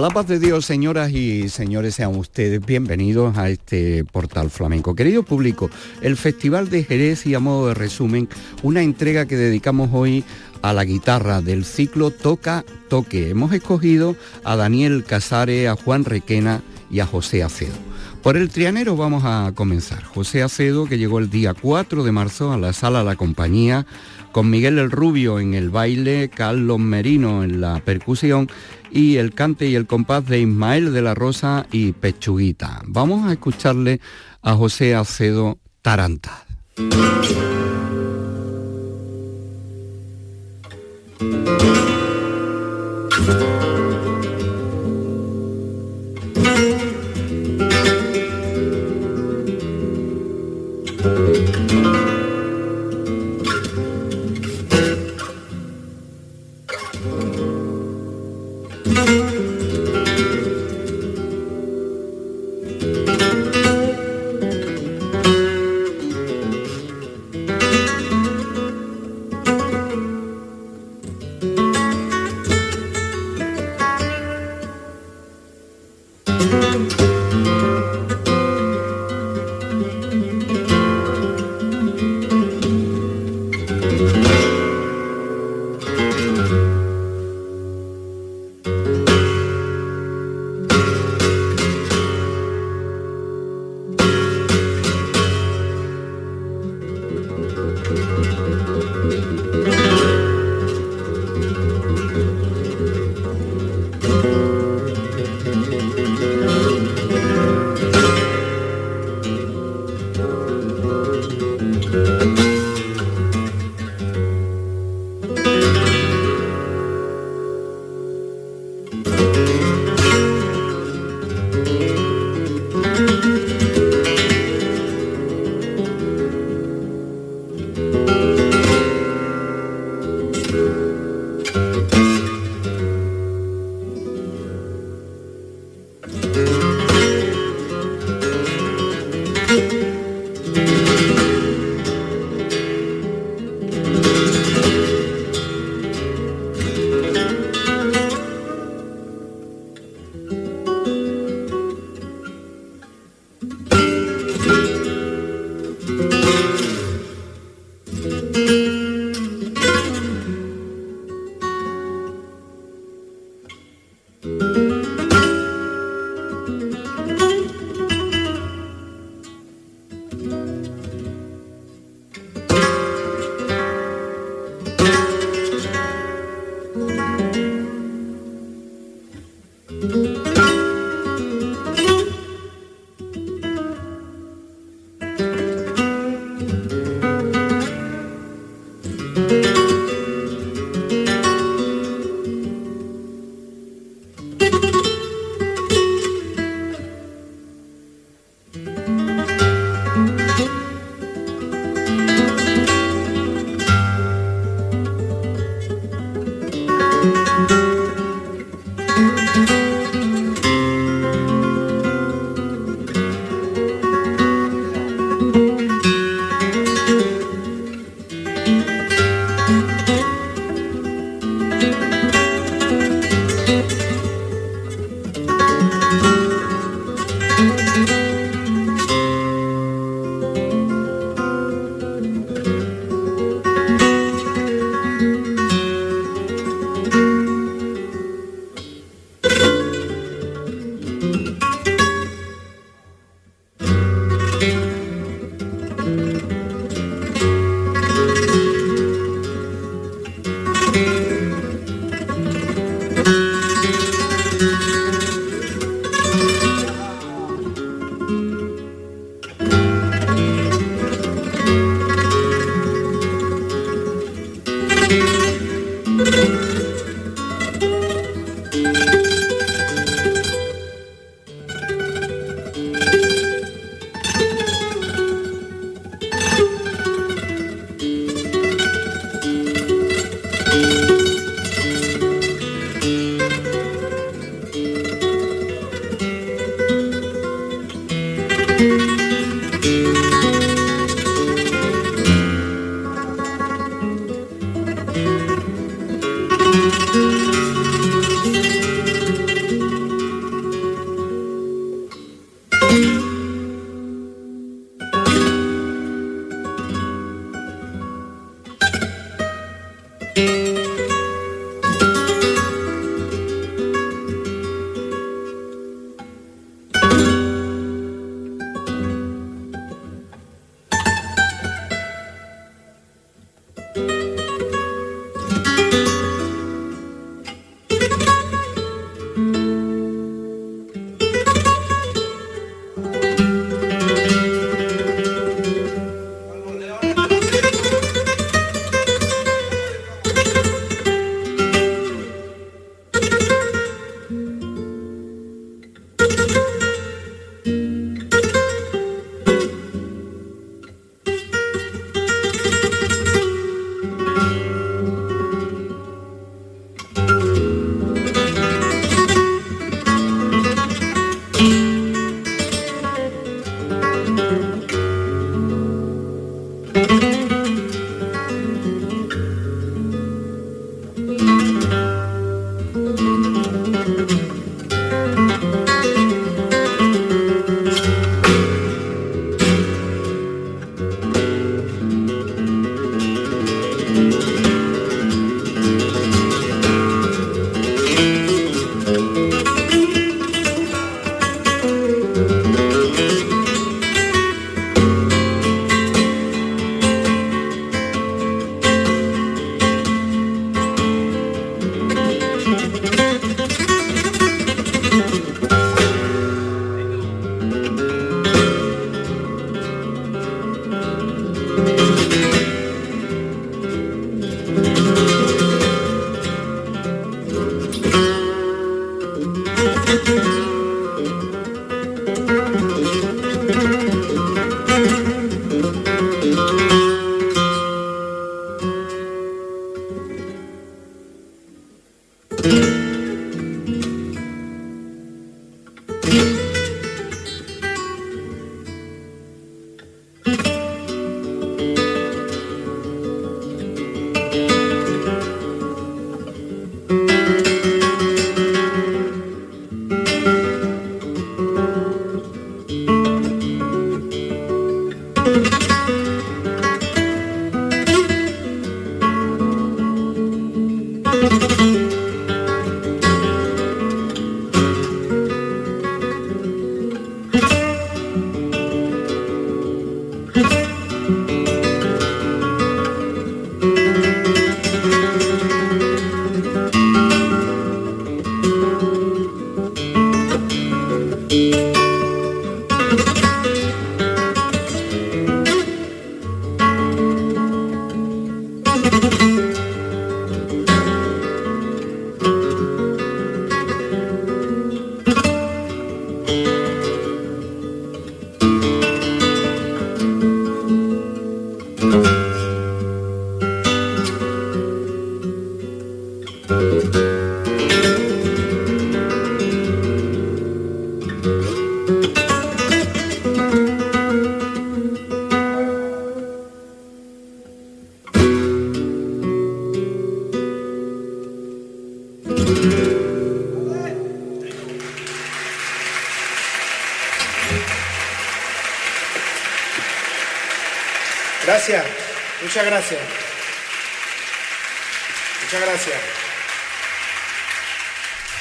La paz de Dios, señoras y señores, sean ustedes bienvenidos a este portal flamenco. Querido público, el Festival de Jerez y a modo de resumen, una entrega que dedicamos hoy a la guitarra del ciclo Toca Toque. Hemos escogido a Daniel Casare, a Juan Requena y a José Acedo. Por el trianero vamos a comenzar. José Acedo, que llegó el día 4 de marzo a la sala La Compañía, con Miguel el Rubio en el baile, Carlos Merino en la percusión y el cante y el compás de Ismael de la Rosa y Pechuguita. Vamos a escucharle a José Acedo Taranta.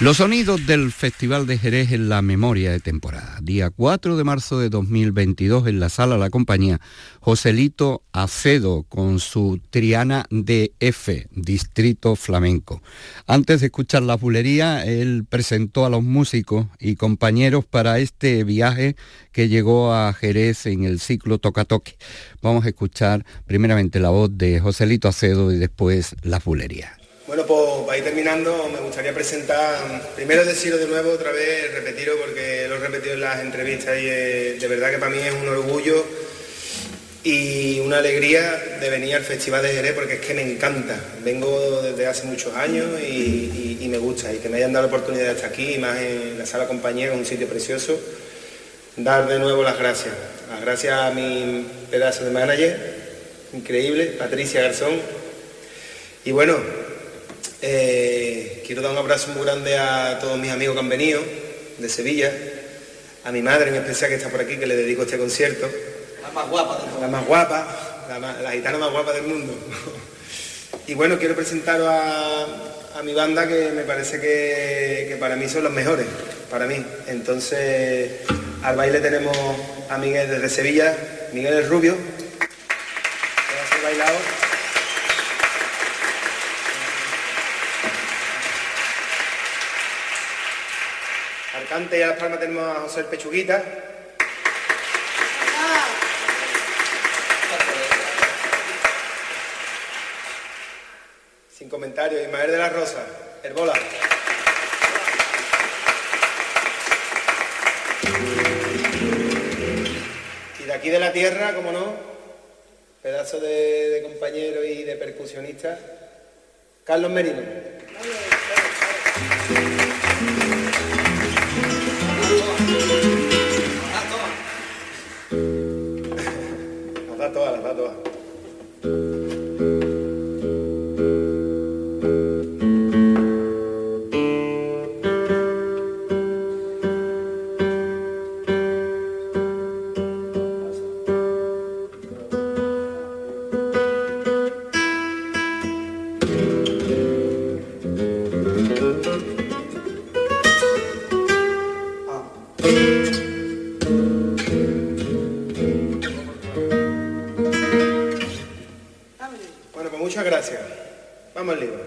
Los sonidos del Festival de Jerez en la memoria de temporada. Día 4 de marzo de 2022 en la sala La Compañía, Joselito Acedo con su Triana DF, Distrito Flamenco. Antes de escuchar la bulería, él presentó a los músicos y compañeros para este viaje que llegó a Jerez en el ciclo Toca Toque. Vamos a escuchar primeramente la voz de Joselito Acedo y después la bulería. Bueno, pues para ir terminando, me gustaría presentar, primero deciros de nuevo, otra vez, repetiros, porque lo he repetido en las entrevistas y eh, de verdad que para mí es un orgullo y una alegría de venir al Festival de Jerez porque es que me encanta. Vengo desde hace muchos años y, y me gusta y que me hayan dado la oportunidad de estar aquí, más en la sala compañera, un sitio precioso. Dar de nuevo las gracias. Las gracias a mi pedazo de manager, increíble, Patricia Garzón. Y bueno, eh, quiero dar un abrazo muy grande a todos mis amigos que han venido de Sevilla, a mi madre en especial que está por aquí, que le dedico este concierto. La más guapa del mundo. La más guapa, la, gitana más guapa del mundo. Y bueno, quiero presentaros a, a mi banda que me parece que, que para mí son los mejores, para mí. Entonces, al baile tenemos a Miguel desde Sevilla, Miguel el Rubio, que va a ser bailado. Al cante y a las palmas tenemos a José el Pechuguita. Sin comentarios, Ismael de la Rosa, el bola. Y de aquí de la tierra, como no, pedazo de, de compañero y de percusionista, Carlos Merino. Las da todas, las da todas. Vamos al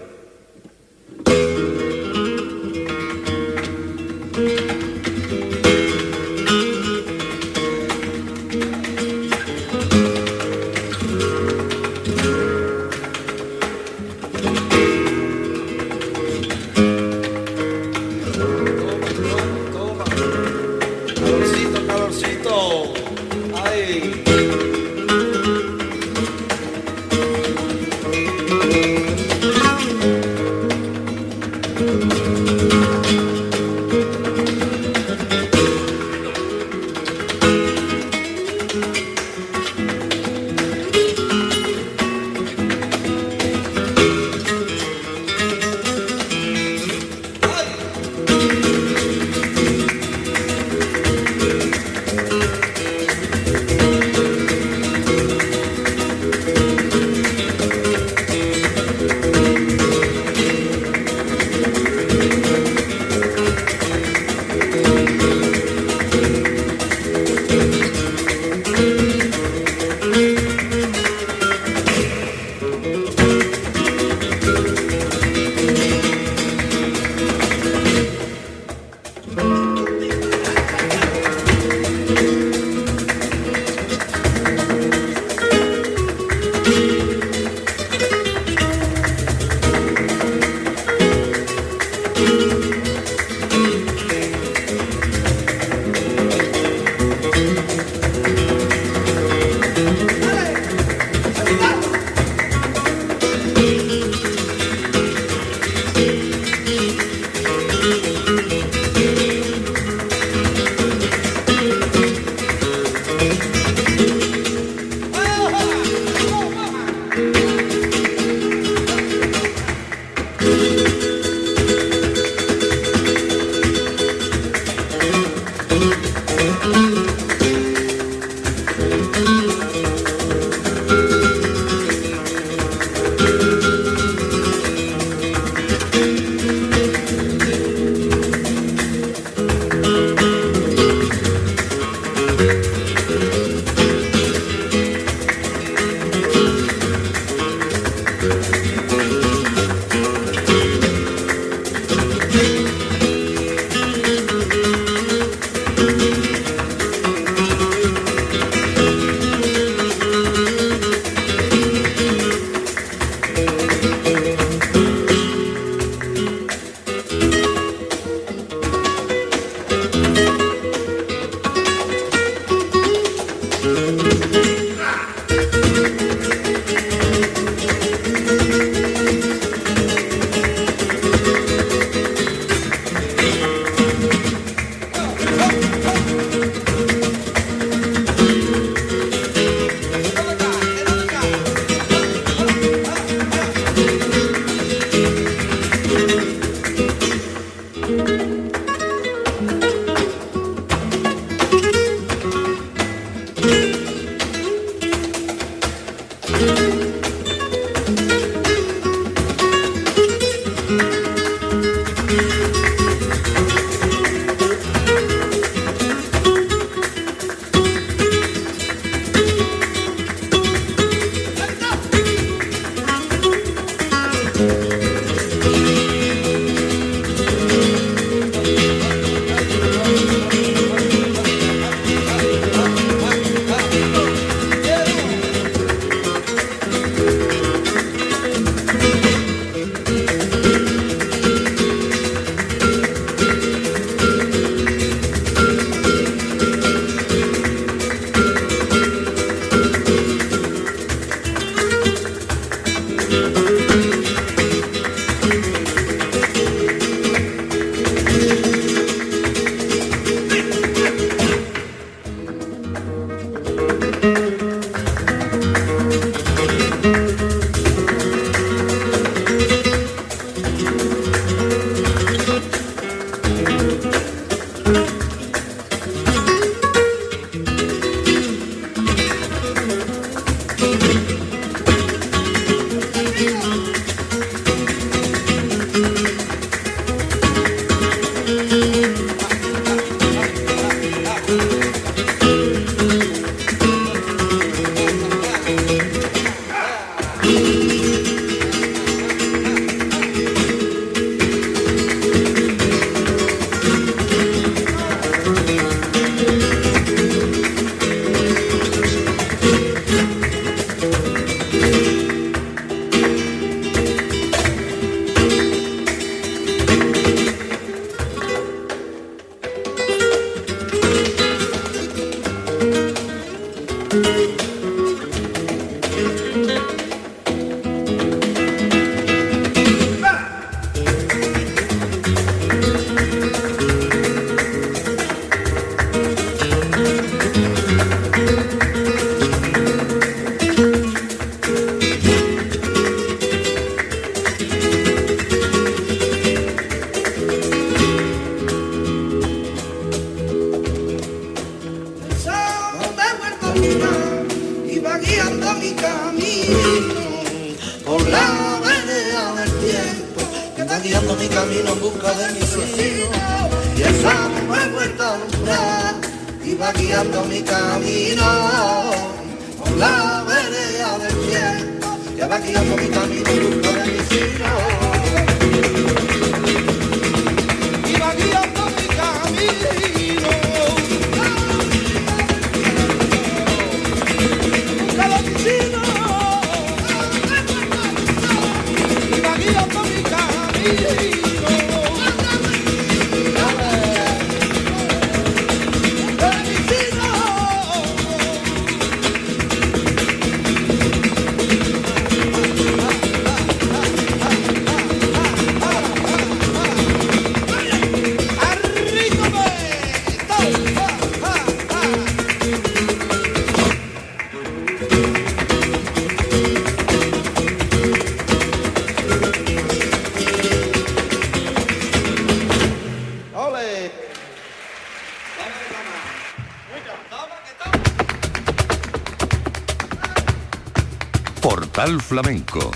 Flamenco.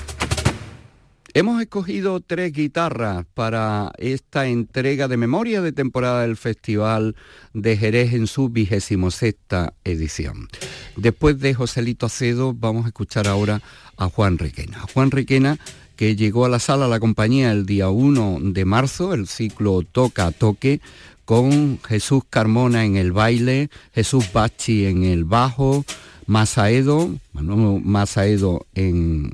Hemos escogido tres guitarras para esta entrega de memoria de temporada del Festival de Jerez en su vigésimo sexta edición. Después de Joselito Acedo vamos a escuchar ahora a Juan Requena. Juan Requena que llegó a la sala a la compañía el día 1 de marzo, el ciclo Toca a Toque, con Jesús Carmona en el baile, Jesús Bachi en el bajo, Masaedo, Manuel Masaedo en,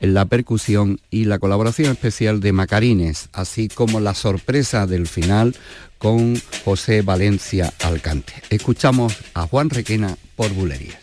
en la percusión y la colaboración especial de Macarines, así como la sorpresa del final con José Valencia Alcante. Escuchamos a Juan Requena por Bulerías.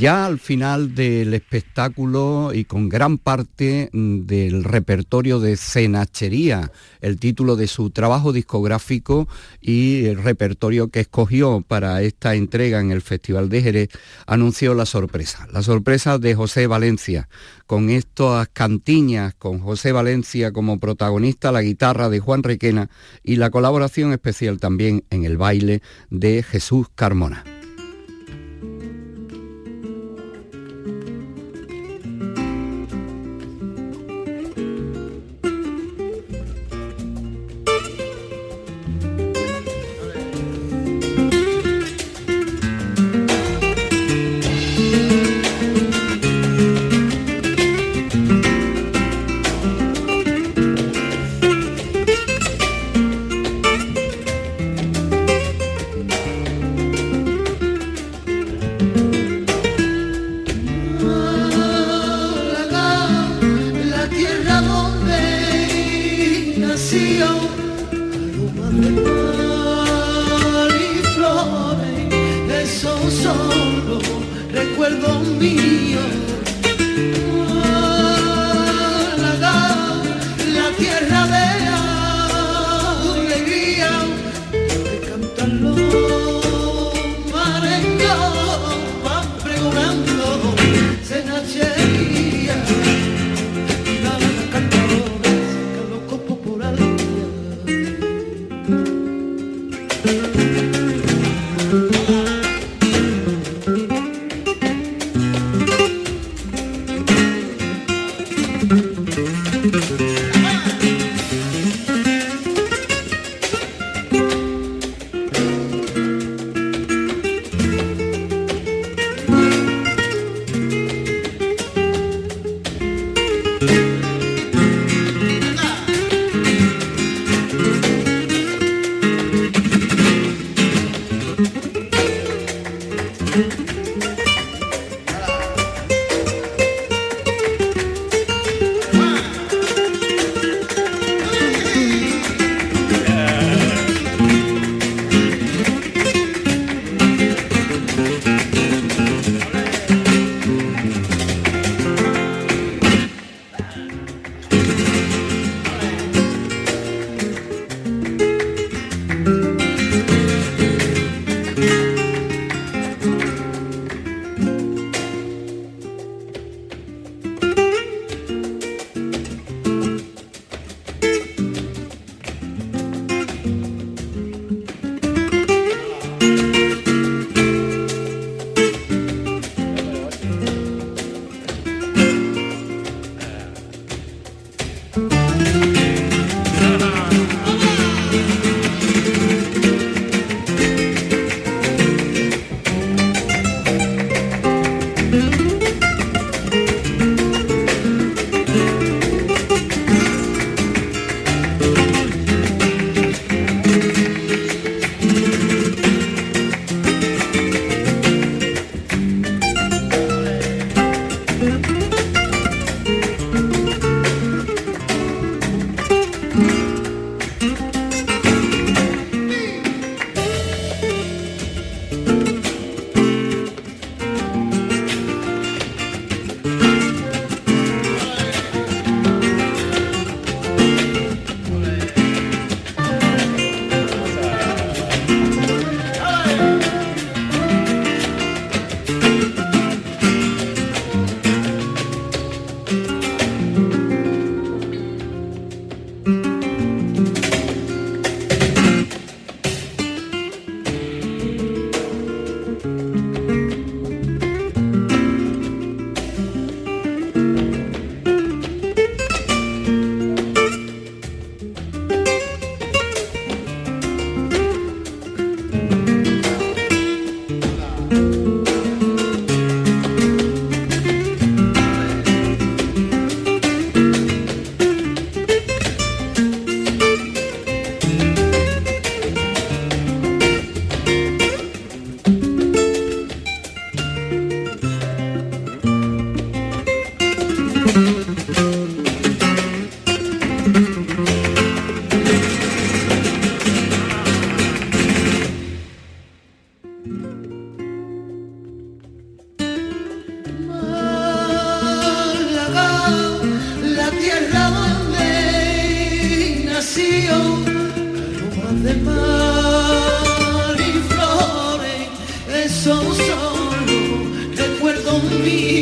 Ya al final del espectáculo y con gran parte mm, del repertorio de Cenachería, el título de su trabajo discográfico y el repertorio que escogió para esta entrega en el Festival de Jerez, anunció la sorpresa. La sorpresa de José Valencia, con estas cantiñas, con José Valencia como protagonista, la guitarra de Juan Requena y la colaboración especial también en el baile de Jesús Carmona. Be.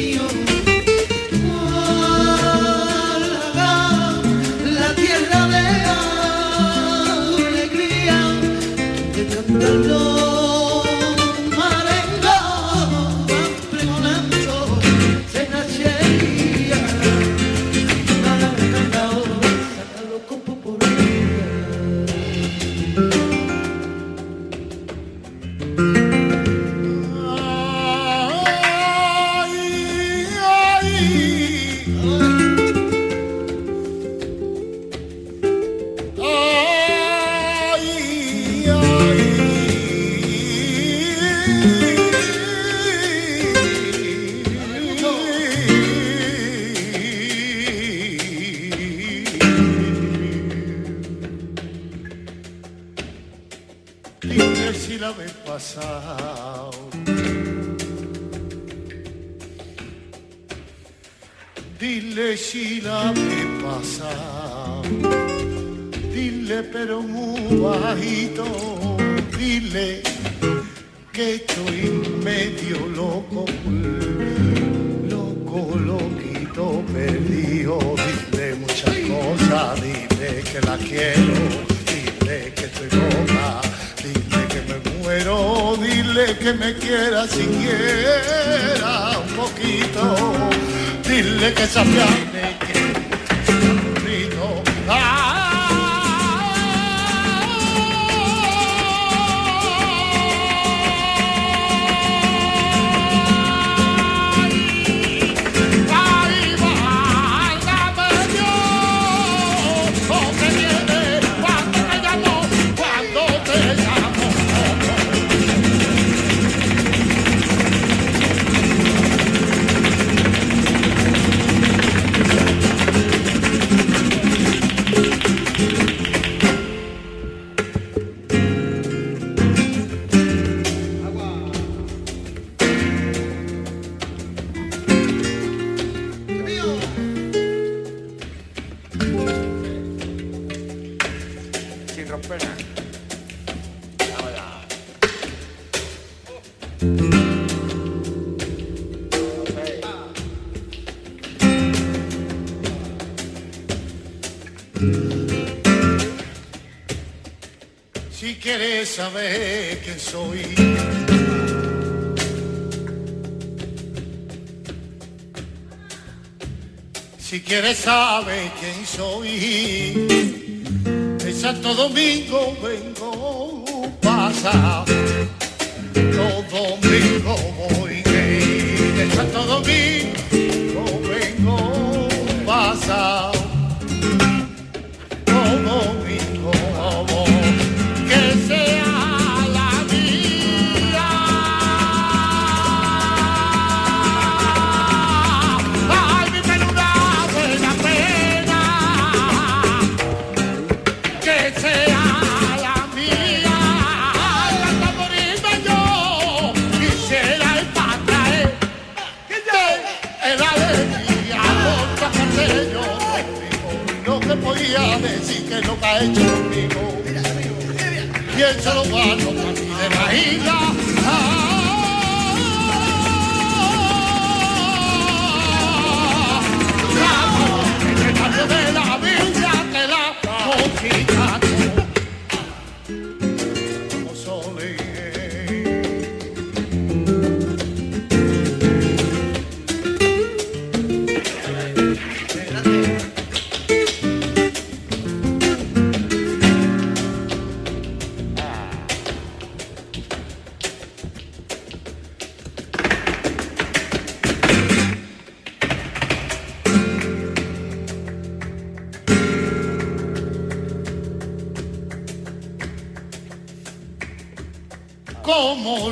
sabe quién soy. Si quieres sabe quién soy. De Santo Domingo vengo, pasa. que lo que ha hecho conmigo. ¿Quién se lo va a notar de la isla?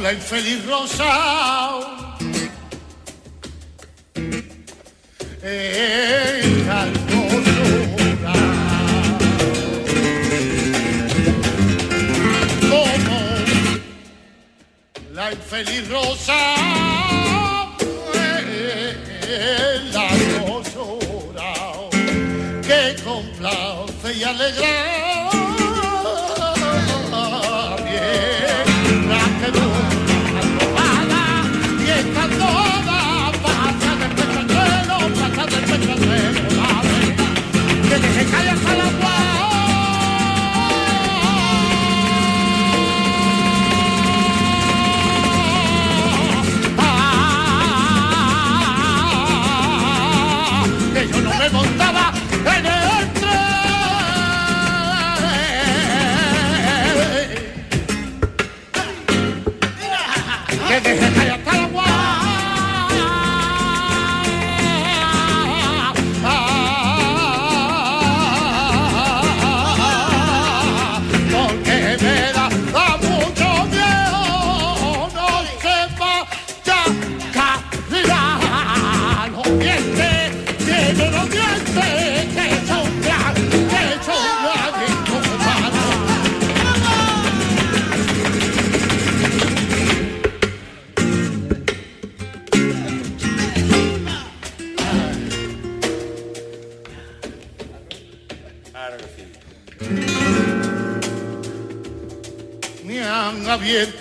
la infeliz rosa.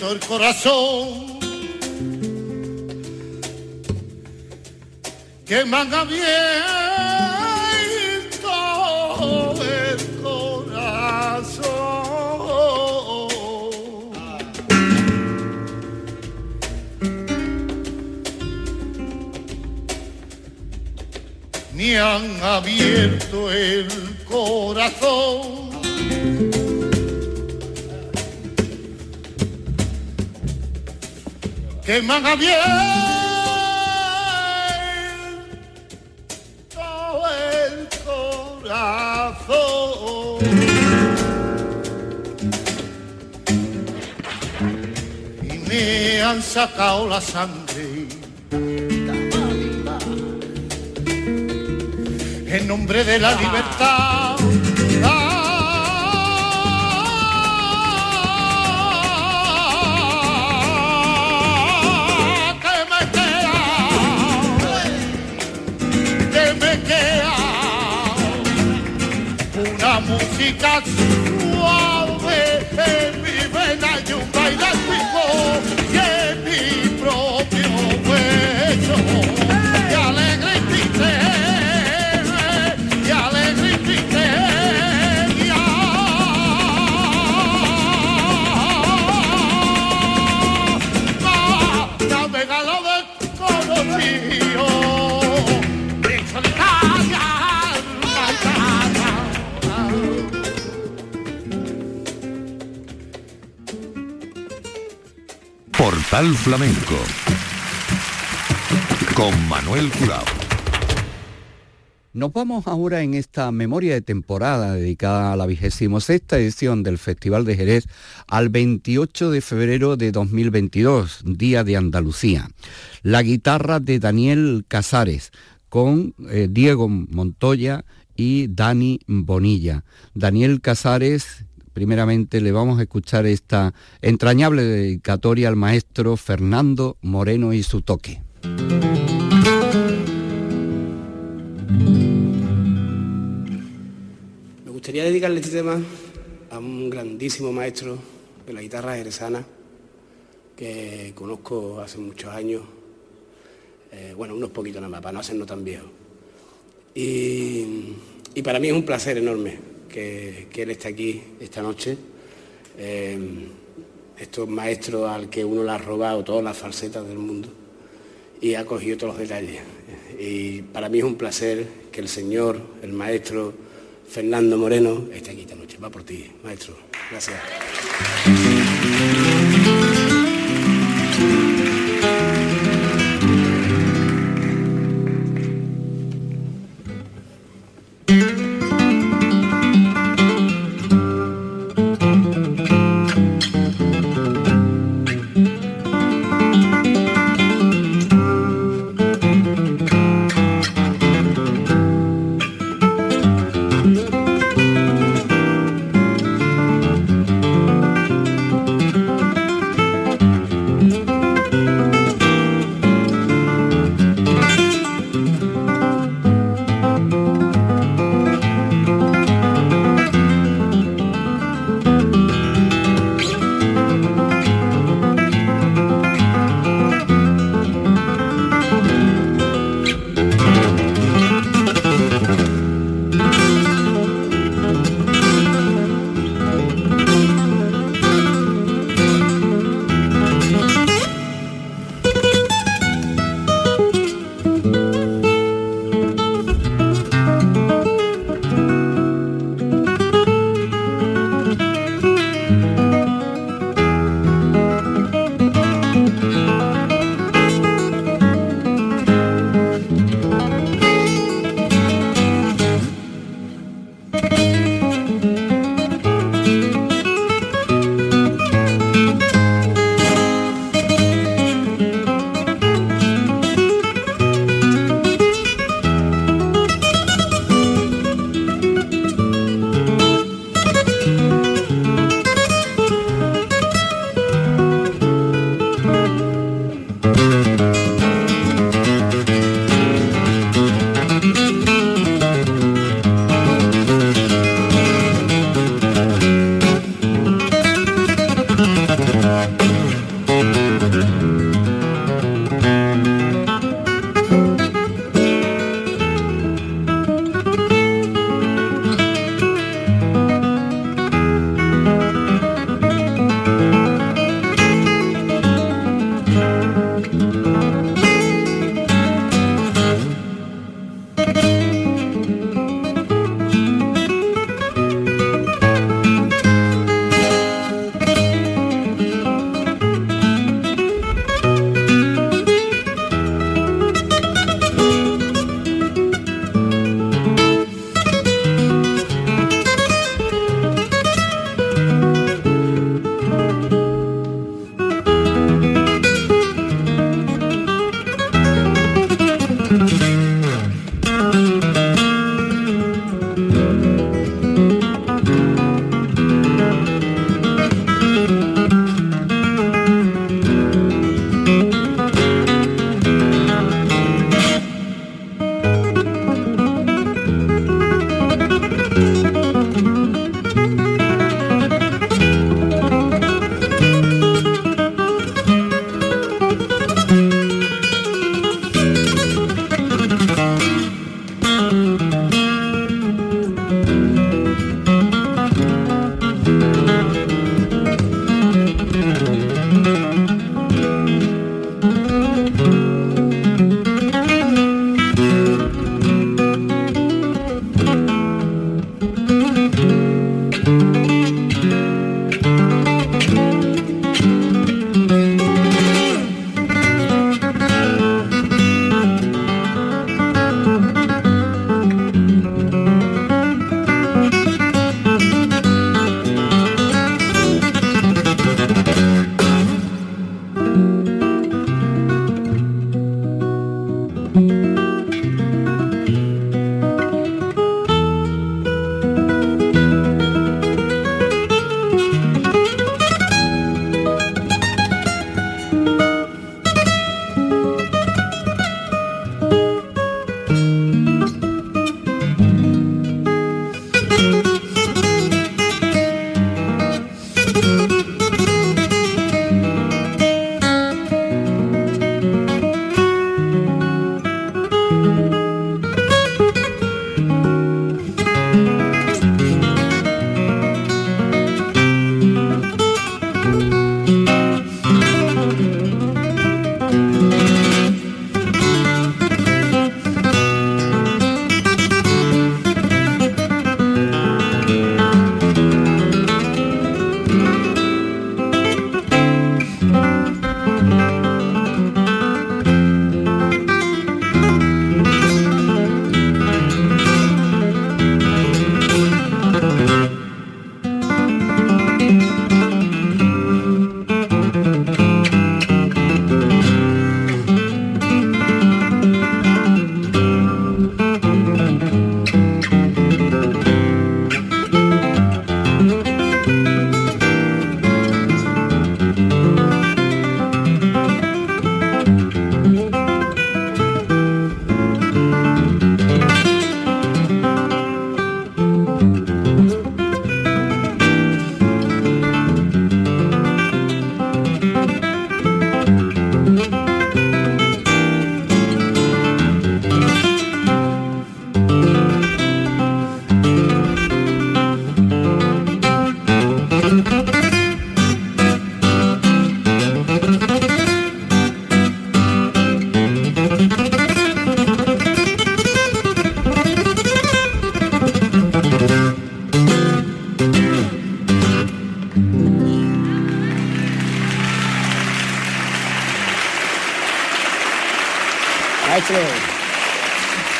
Abierto el corazón. Que me han abierto el corazón. Me han abierto el corazón. Que me el corazón. Y me han sacado la sangre. En nombre de la libertad. Una música suave en mi vena y un baile Portal Flamenco con Manuel Curao. Nos vamos ahora en esta memoria de temporada dedicada a la vigésimo sexta edición del Festival de Jerez al 28 de febrero de 2022, Día de Andalucía. La guitarra de Daniel Casares con eh, Diego Montoya y Dani Bonilla. Daniel Casares, primeramente le vamos a escuchar esta entrañable dedicatoria al maestro Fernando Moreno y su toque. Me gustaría dedicarle este tema a un grandísimo maestro de la guitarra jerezana que conozco hace muchos años, eh, bueno, unos poquitos nada más, para no hacernos tan viejos. Y, y para mí es un placer enorme que, él esté aquí esta noche. Eh, estos maestros al que uno le ha robado todas las falsetas del mundo y ha cogido todos los detalles. Y para mí es un placer que el señor, el maestro Fernando Moreno, esté aquí esta noche. Va por ti, maestro. Gracias.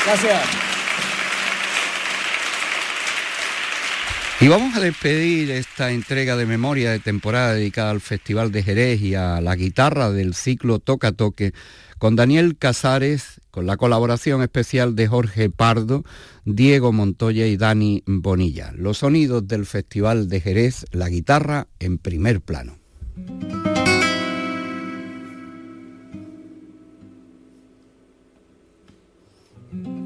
Gracias. Y vamos a despedir esta entrega de memoria de temporada dedicada al Festival de Jerez y a la guitarra del ciclo Toca Toque con Daniel Casares, con la colaboración especial de Jorge Pardo, Diego Montoya y Dani Bonilla. Los sonidos del Festival de Jerez, la guitarra en primer plano. Mm-hmm.